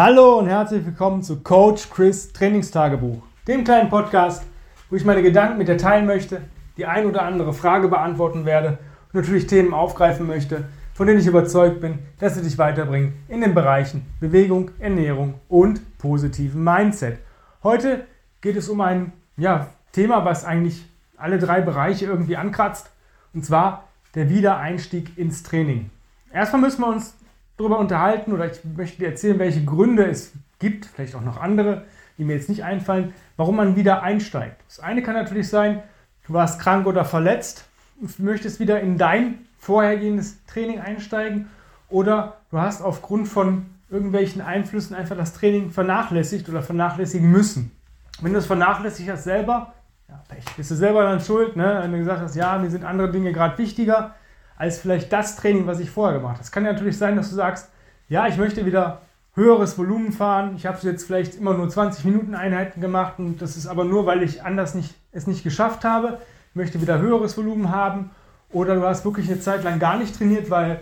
Hallo und herzlich willkommen zu Coach Chris Trainingstagebuch, dem kleinen Podcast, wo ich meine Gedanken mit dir teilen möchte, die ein oder andere Frage beantworten werde und natürlich Themen aufgreifen möchte, von denen ich überzeugt bin, dass sie dich weiterbringen in den Bereichen Bewegung, Ernährung und positiven Mindset. Heute geht es um ein ja, Thema, was eigentlich alle drei Bereiche irgendwie ankratzt, und zwar der Wiedereinstieg ins Training. Erstmal müssen wir uns darüber unterhalten oder ich möchte dir erzählen, welche Gründe es gibt, vielleicht auch noch andere, die mir jetzt nicht einfallen, warum man wieder einsteigt. Das eine kann natürlich sein, du warst krank oder verletzt und möchtest wieder in dein vorhergehendes Training einsteigen oder du hast aufgrund von irgendwelchen Einflüssen einfach das Training vernachlässigt oder vernachlässigen müssen. Wenn du es vernachlässigt hast selber, ja, Pech, bist du selber dann schuld, ne? wenn du gesagt hast, ja, mir sind andere Dinge gerade wichtiger, als vielleicht das Training, was ich vorher gemacht habe. Es kann ja natürlich sein, dass du sagst, ja, ich möchte wieder höheres Volumen fahren. Ich habe jetzt vielleicht immer nur 20 Minuten Einheiten gemacht und das ist aber nur, weil ich anders nicht, es nicht geschafft habe. Ich möchte wieder höheres Volumen haben oder du hast wirklich eine Zeit lang gar nicht trainiert, weil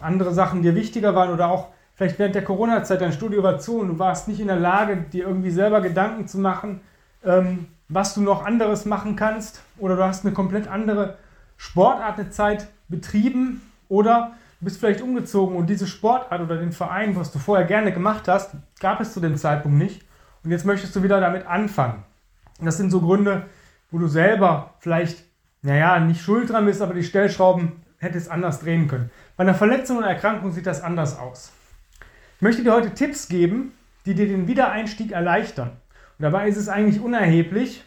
andere Sachen dir wichtiger waren oder auch vielleicht während der Corona-Zeit dein Studio war zu und du warst nicht in der Lage, dir irgendwie selber Gedanken zu machen, ähm, was du noch anderes machen kannst oder du hast eine komplett andere Sportart eine Zeit betrieben oder du bist vielleicht umgezogen und diese Sportart oder den Verein, was du vorher gerne gemacht hast, gab es zu dem Zeitpunkt nicht und jetzt möchtest du wieder damit anfangen. Das sind so Gründe, wo du selber vielleicht, naja, nicht schuld dran bist, aber die Stellschrauben hättest anders drehen können. Bei einer Verletzung oder Erkrankung sieht das anders aus. Ich möchte dir heute Tipps geben, die dir den Wiedereinstieg erleichtern. Und dabei ist es eigentlich unerheblich,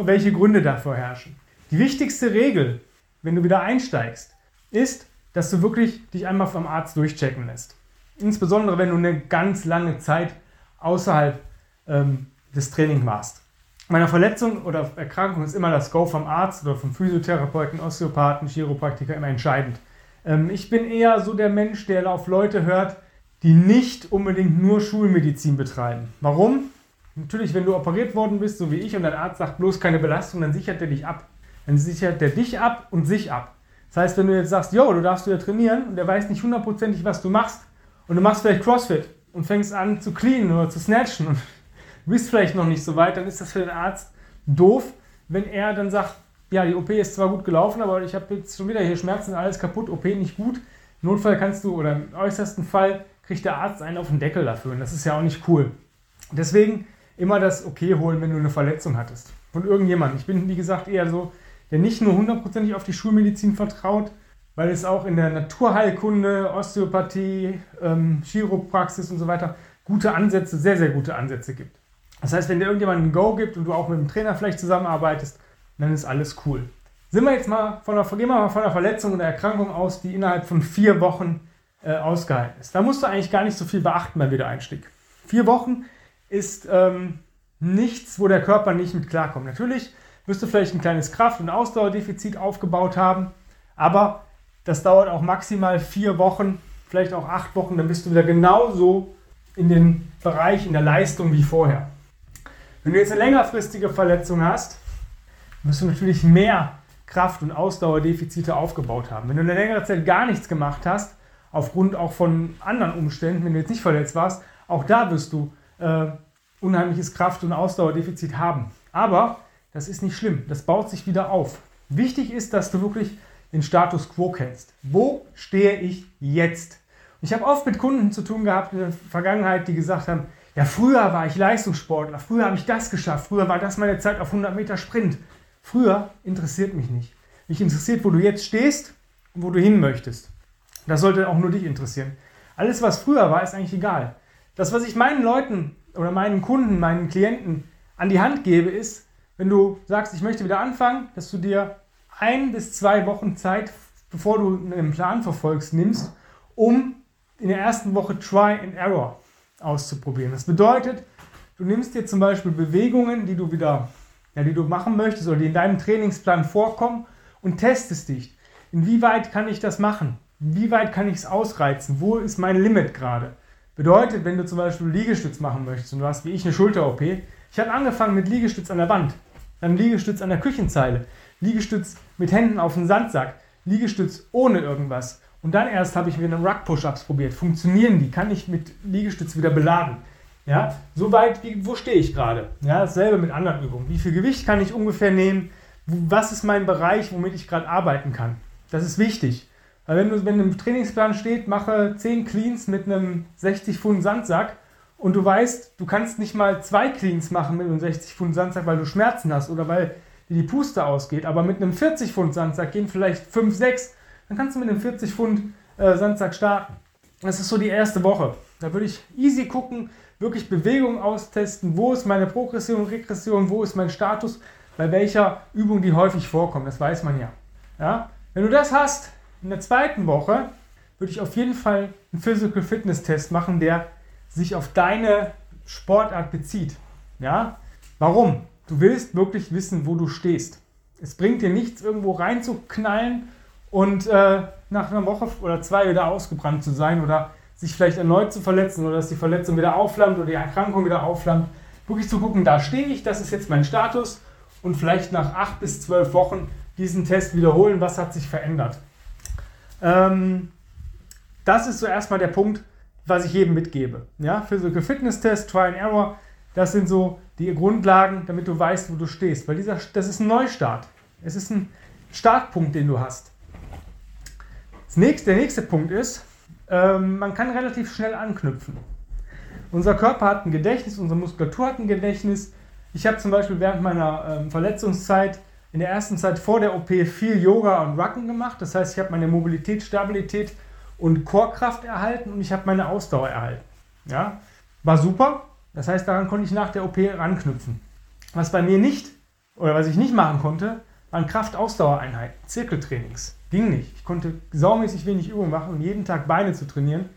welche Gründe dafür herrschen. Die wichtigste Regel, wenn du wieder einsteigst, ist, dass du wirklich dich einmal vom Arzt durchchecken lässt. Insbesondere wenn du eine ganz lange Zeit außerhalb ähm, des Trainings warst. Bei einer Verletzung oder Erkrankung ist immer das Go vom Arzt oder vom Physiotherapeuten, Osteopathen, Chiropraktiker immer entscheidend. Ähm, ich bin eher so der Mensch, der auf Leute hört, die nicht unbedingt nur Schulmedizin betreiben. Warum? Natürlich, wenn du operiert worden bist, so wie ich, und dein Arzt sagt bloß keine Belastung, dann sichert er dich ab. Dann sichert er dich ab und sich ab. Das heißt, wenn du jetzt sagst, yo, du darfst wieder trainieren und der weiß nicht hundertprozentig, was du machst und du machst vielleicht CrossFit und fängst an zu cleanen oder zu snatchen und bist vielleicht noch nicht so weit, dann ist das für den Arzt doof, wenn er dann sagt, ja, die OP ist zwar gut gelaufen, aber ich habe jetzt schon wieder hier Schmerzen, alles kaputt, OP nicht gut. Im Notfall kannst du, oder im äußersten Fall, kriegt der Arzt einen auf den Deckel dafür und das ist ja auch nicht cool. Deswegen immer das Okay holen, wenn du eine Verletzung hattest. Von irgendjemandem. Ich bin, wie gesagt, eher so der nicht nur hundertprozentig auf die Schulmedizin vertraut, weil es auch in der Naturheilkunde, Osteopathie, ähm, Chiropraxis und so weiter gute Ansätze, sehr, sehr gute Ansätze gibt. Das heißt, wenn dir irgendjemand ein Go gibt und du auch mit dem Trainer vielleicht zusammenarbeitest, dann ist alles cool. Sind wir jetzt mal von einer, gehen wir mal von einer Verletzung oder Erkrankung aus, die innerhalb von vier Wochen äh, ausgehalten ist. Da musst du eigentlich gar nicht so viel beachten beim Wiedereinstieg. Vier Wochen ist ähm, nichts, wo der Körper nicht mit klarkommt. Natürlich wirst du vielleicht ein kleines Kraft- und Ausdauerdefizit aufgebaut haben, aber das dauert auch maximal vier Wochen, vielleicht auch acht Wochen, dann bist du wieder genauso in den Bereich, in der Leistung wie vorher. Wenn du jetzt eine längerfristige Verletzung hast, wirst du natürlich mehr Kraft- und Ausdauerdefizite aufgebaut haben. Wenn du eine längere Zeit gar nichts gemacht hast, aufgrund auch von anderen Umständen, wenn du jetzt nicht verletzt warst, auch da wirst du äh, unheimliches Kraft- und Ausdauerdefizit haben. Aber das ist nicht schlimm. Das baut sich wieder auf. Wichtig ist, dass du wirklich den Status quo kennst. Wo stehe ich jetzt? Ich habe oft mit Kunden zu tun gehabt in der Vergangenheit, die gesagt haben, ja, früher war ich Leistungssportler, früher habe ich das geschafft, früher war das meine Zeit auf 100 Meter Sprint. Früher interessiert mich nicht. Mich interessiert, wo du jetzt stehst und wo du hin möchtest. Das sollte auch nur dich interessieren. Alles, was früher war, ist eigentlich egal. Das, was ich meinen Leuten oder meinen Kunden, meinen Klienten an die Hand gebe, ist, wenn du sagst, ich möchte wieder anfangen, dass du dir ein bis zwei Wochen Zeit, bevor du einen Plan verfolgst, nimmst, um in der ersten Woche Try and Error auszuprobieren. Das bedeutet, du nimmst dir zum Beispiel Bewegungen, die du wieder, ja, die du machen möchtest oder die in deinem Trainingsplan vorkommen und testest dich. Inwieweit kann ich das machen? Wie weit kann ich es ausreizen? Wo ist mein Limit gerade? Bedeutet, wenn du zum Beispiel Liegestütz machen möchtest und du hast wie ich eine Schulter-OP, ich habe angefangen mit Liegestütz an der Wand, dann Liegestütz an der Küchenzeile, Liegestütz mit Händen auf dem Sandsack, Liegestütz ohne irgendwas. Und dann erst habe ich wieder Ruck-Push-Ups probiert. Funktionieren die? Kann ich mit Liegestütz wieder beladen? Ja, so weit, wie, wo stehe ich gerade? Ja, dasselbe mit anderen Übungen. Wie viel Gewicht kann ich ungefähr nehmen? Was ist mein Bereich, womit ich gerade arbeiten kann? Das ist wichtig. Weil wenn du, wenn im Trainingsplan steht, mache 10 Cleans mit einem 60 Pfund Sandsack und du weißt, du kannst nicht mal zwei Cleans machen mit einem 60 Pfund Sandsack, weil du Schmerzen hast oder weil dir die Puste ausgeht, aber mit einem 40 Pfund Sandsack gehen vielleicht 5, 6 dann kannst du mit einem 40 Pfund äh, Sandsack starten. Das ist so die erste Woche. Da würde ich easy gucken, wirklich Bewegung austesten, wo ist meine Progression, Regression, wo ist mein Status, bei welcher Übung die häufig vorkommt. Das weiß man ja. ja? Wenn du das hast, in der zweiten Woche würde ich auf jeden Fall einen Physical Fitness Test machen, der sich auf deine Sportart bezieht. Ja? Warum? Du willst wirklich wissen, wo du stehst. Es bringt dir nichts, irgendwo reinzuknallen und äh, nach einer Woche oder zwei wieder ausgebrannt zu sein oder sich vielleicht erneut zu verletzen oder dass die Verletzung wieder aufflammt oder die Erkrankung wieder aufflammt. Wirklich zu gucken, da stehe ich, das ist jetzt mein Status und vielleicht nach acht bis zwölf Wochen diesen Test wiederholen, was hat sich verändert. Ähm, das ist so erstmal der Punkt, was ich jedem mitgebe. Ja, Physical Fitness Test, Try and Error, das sind so die Grundlagen, damit du weißt, wo du stehst. Weil dieser, das ist ein Neustart. Es ist ein Startpunkt, den du hast. Nächste, der nächste Punkt ist, ähm, man kann relativ schnell anknüpfen. Unser Körper hat ein Gedächtnis, unsere Muskulatur hat ein Gedächtnis. Ich habe zum Beispiel während meiner ähm, Verletzungszeit in der ersten Zeit vor der OP viel Yoga und Rucken gemacht. Das heißt, ich habe meine Mobilität, Stabilität und Chorkraft erhalten und ich habe meine Ausdauer erhalten. Ja? War super. Das heißt, daran konnte ich nach der OP ranknüpfen. Was bei mir nicht oder was ich nicht machen konnte, waren Kraft-Ausdauereinheiten, Zirkeltrainings. Ging nicht. Ich konnte saumäßig wenig Übung machen und jeden Tag Beine zu trainieren,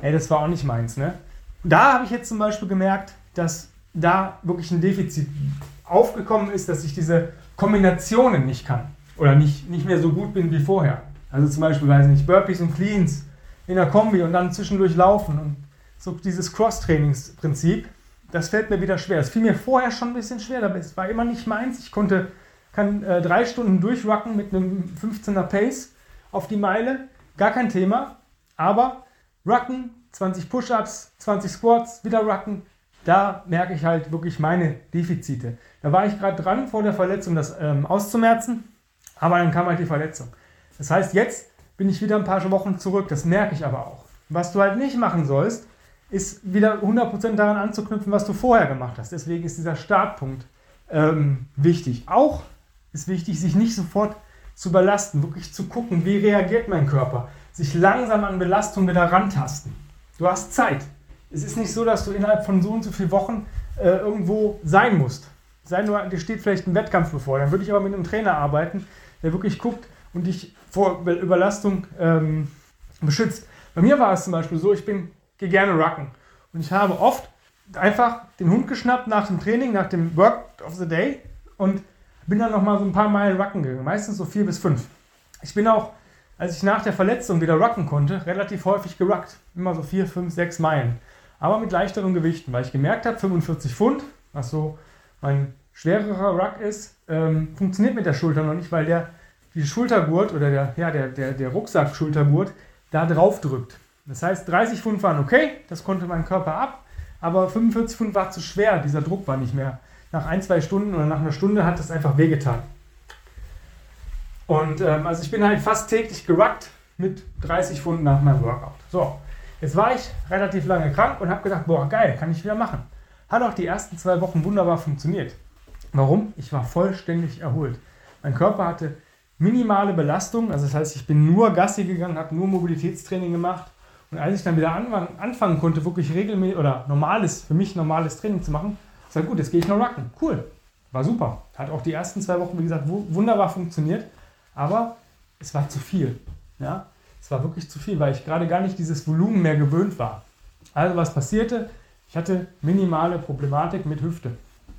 ey, das war auch nicht meins. Ne? Da habe ich jetzt zum Beispiel gemerkt, dass da wirklich ein Defizit aufgekommen ist, dass ich diese Kombinationen nicht kann oder nicht, nicht mehr so gut bin wie vorher. Also zum Beispiel, weiß ich nicht, Burpees und Cleans in der Kombi und dann zwischendurch laufen und so dieses Cross-Trainings-Prinzip, das fällt mir wieder schwer. Es fiel mir vorher schon ein bisschen schwer, aber es war immer nicht meins. Ich konnte kann äh, drei Stunden durchrucken mit einem 15er Pace auf die Meile, gar kein Thema. Aber Rucken, 20 Push-Ups, 20 Squats, wieder Rucken, da merke ich halt wirklich meine Defizite. Da war ich gerade dran, vor der Verletzung das ähm, auszumerzen, aber dann kam halt die Verletzung. Das heißt, jetzt bin ich wieder ein paar Wochen zurück, das merke ich aber auch. Was du halt nicht machen sollst, ist wieder 100% daran anzuknüpfen, was du vorher gemacht hast. Deswegen ist dieser Startpunkt ähm, wichtig. Auch ist wichtig, sich nicht sofort zu überlasten, wirklich zu gucken, wie reagiert mein Körper, sich langsam an Belastung wieder rantasten. Du hast Zeit. Es ist nicht so, dass du innerhalb von so und so vielen Wochen äh, irgendwo sein musst. Sei nur, dir steht vielleicht ein Wettkampf bevor. Dann würde ich aber mit einem Trainer arbeiten, der wirklich guckt und dich vor Überlastung ähm, beschützt. Bei mir war es zum Beispiel so, ich bin gehe gerne rucken. Und ich habe oft einfach den Hund geschnappt nach dem Training, nach dem Work of the Day und bin dann noch mal so ein paar Meilen rucken gegangen, meistens so vier bis fünf. Ich bin auch, als ich nach der Verletzung wieder rucken konnte, relativ häufig geruckt. Immer so vier, fünf, sechs Meilen. Aber mit leichteren Gewichten, weil ich gemerkt habe, 45 Pfund, was so mein schwererer Ruck ist, ähm, funktioniert mit der Schulter noch nicht, weil der die Schultergurt oder der, ja, der, der, der Rucksack-Schultergurt da drauf drückt. Das heißt, 30 Pfund waren okay, das konnte mein Körper ab, aber 45 Pfund war zu schwer, dieser Druck war nicht mehr nach ein, zwei Stunden oder nach einer Stunde hat es einfach wehgetan. Und ähm, also ich bin halt fast täglich geruckt mit 30 Pfund nach meinem Workout. So, jetzt war ich relativ lange krank und habe gedacht, boah, geil, kann ich wieder machen. Hat auch die ersten zwei Wochen wunderbar funktioniert. Warum? Ich war vollständig erholt. Mein Körper hatte minimale Belastung, also das heißt, ich bin nur Gassi gegangen, habe nur Mobilitätstraining gemacht. Und als ich dann wieder anfangen konnte, wirklich regelmäßig oder normales, für mich normales Training zu machen, sage, gut, jetzt gehe ich noch rucken. Cool. War super. Hat auch die ersten zwei Wochen, wie gesagt, wunderbar funktioniert. Aber es war zu viel. Ja? Es war wirklich zu viel, weil ich gerade gar nicht dieses Volumen mehr gewöhnt war. Also was passierte? Ich hatte minimale Problematik mit Hüfte.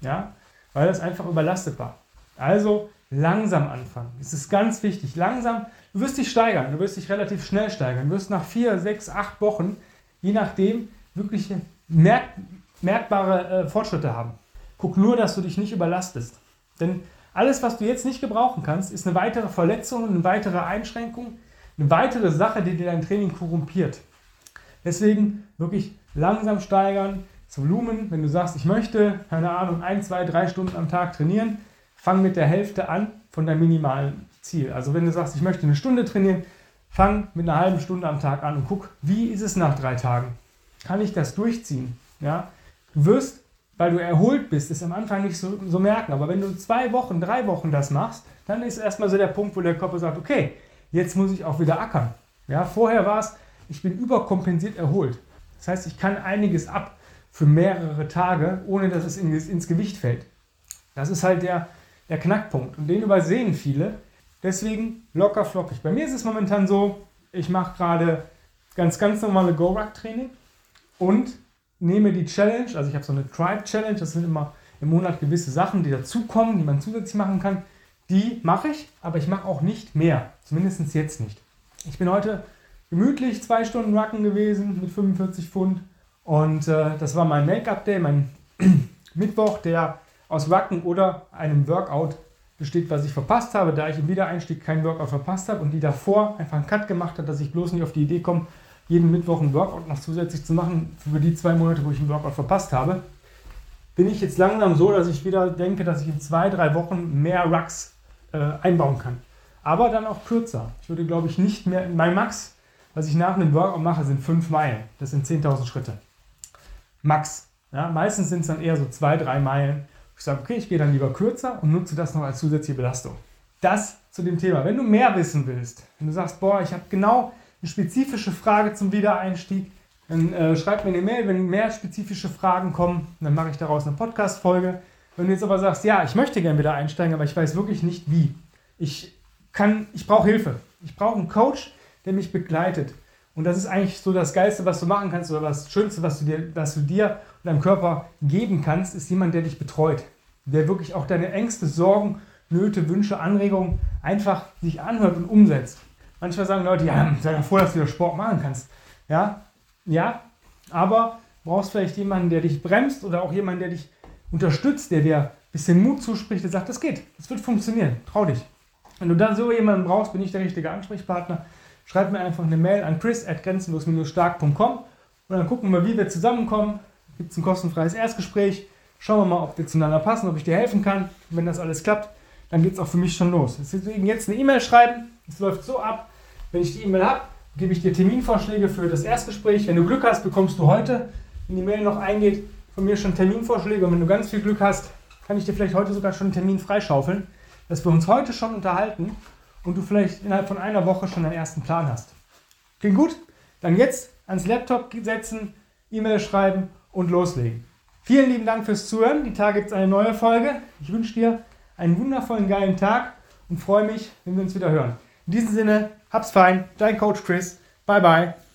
Ja? Weil das einfach überlastet war. Also langsam anfangen. Es ist ganz wichtig. Langsam, du wirst dich steigern. Du wirst dich relativ schnell steigern. Du wirst nach vier, sechs, acht Wochen, je nachdem, wirklich merk merkbare äh, Fortschritte haben. Guck nur, dass du dich nicht überlastest. Denn alles, was du jetzt nicht gebrauchen kannst, ist eine weitere Verletzung, eine weitere Einschränkung, eine weitere Sache, die dir dein Training korrumpiert. Deswegen wirklich langsam steigern, das Volumen, wenn du sagst, ich möchte, keine Ahnung, ein, zwei, drei Stunden am Tag trainieren, fang mit der Hälfte an von deinem minimalen Ziel. Also wenn du sagst, ich möchte eine Stunde trainieren, fang mit einer halben Stunde am Tag an und guck, wie ist es nach drei Tagen? Kann ich das durchziehen? Ja? Du wirst, weil du erholt bist, es am Anfang nicht so, so merken. Aber wenn du zwei Wochen, drei Wochen das machst, dann ist erstmal so der Punkt, wo der Körper sagt, okay, jetzt muss ich auch wieder ackern. Ja, vorher war es, ich bin überkompensiert erholt. Das heißt, ich kann einiges ab für mehrere Tage, ohne dass es ins Gewicht fällt. Das ist halt der, der Knackpunkt und den übersehen viele. Deswegen locker flockig. Bei mir ist es momentan so, ich mache gerade ganz, ganz normale Go-Ruck-Training und nehme die Challenge, also ich habe so eine Tribe Challenge, das sind immer im Monat gewisse Sachen, die dazukommen, die man zusätzlich machen kann. Die mache ich, aber ich mache auch nicht mehr. Zumindest jetzt nicht. Ich bin heute gemütlich zwei Stunden Rucken gewesen mit 45 Pfund. Und äh, das war mein Make-up-Day, mein Mittwoch, der aus Rucken oder einem Workout besteht, was ich verpasst habe, da ich im Wiedereinstieg keinen Workout verpasst habe und die davor einfach einen Cut gemacht hat, dass ich bloß nicht auf die Idee komme, jeden Mittwoch einen Workout noch zusätzlich zu machen für die zwei Monate, wo ich einen Workout verpasst habe, bin ich jetzt langsam so, dass ich wieder denke, dass ich in zwei, drei Wochen mehr Rucks äh, einbauen kann. Aber dann auch kürzer. Ich würde, glaube ich, nicht mehr, mein Max, was ich nach einem Workout mache, sind fünf Meilen. Das sind 10.000 Schritte. Max. Ja, meistens sind es dann eher so zwei, drei Meilen. Ich sage, okay, ich gehe dann lieber kürzer und nutze das noch als zusätzliche Belastung. Das zu dem Thema. Wenn du mehr wissen willst, wenn du sagst, boah, ich habe genau eine spezifische Frage zum Wiedereinstieg, dann äh, schreib mir eine Mail, wenn mehr spezifische Fragen kommen, dann mache ich daraus eine Podcast-Folge. Wenn du jetzt aber sagst, ja, ich möchte gerne wieder einsteigen, aber ich weiß wirklich nicht wie. Ich kann, ich brauche Hilfe. Ich brauche einen Coach, der mich begleitet. Und das ist eigentlich so das Geilste, was du machen kannst oder das Schönste, was du dir, was du dir und deinem Körper geben kannst, ist jemand, der dich betreut. Der wirklich auch deine Ängste, Sorgen, Nöte, Wünsche, Anregungen einfach sich anhört und umsetzt. Manchmal sagen Leute, ja, sei doch froh, dass du wieder Sport machen kannst. Ja, ja, aber brauchst vielleicht jemanden, der dich bremst oder auch jemanden, der dich unterstützt, der dir ein bisschen Mut zuspricht, der sagt, das geht, das wird funktionieren, trau dich. Wenn du dann so jemanden brauchst, bin ich der richtige Ansprechpartner. Schreib mir einfach eine Mail an chris at grenzenlos-stark.com und dann gucken wir, wie wir zusammenkommen. Gibt es ein kostenfreies Erstgespräch. Schauen wir mal, ob wir zueinander passen, ob ich dir helfen kann. wenn das alles klappt, dann geht es auch für mich schon los. Deswegen jetzt eine E-Mail schreiben. Es läuft so ab, wenn ich die E-Mail habe, gebe ich dir Terminvorschläge für das Erstgespräch. Wenn du Glück hast, bekommst du heute, wenn die Mail noch eingeht, von mir schon Terminvorschläge. Und wenn du ganz viel Glück hast, kann ich dir vielleicht heute sogar schon einen Termin freischaufeln dass wir uns heute schon unterhalten und du vielleicht innerhalb von einer Woche schon deinen ersten Plan hast. Klingt gut? Dann jetzt ans Laptop setzen, E-Mail schreiben und loslegen. Vielen lieben Dank fürs Zuhören. Die Tage gibt es eine neue Folge. Ich wünsche dir einen wundervollen, geilen Tag und freue mich, wenn wir uns wieder hören. In diesem Sinne, hab's fein. Dein Coach Chris. Bye, bye.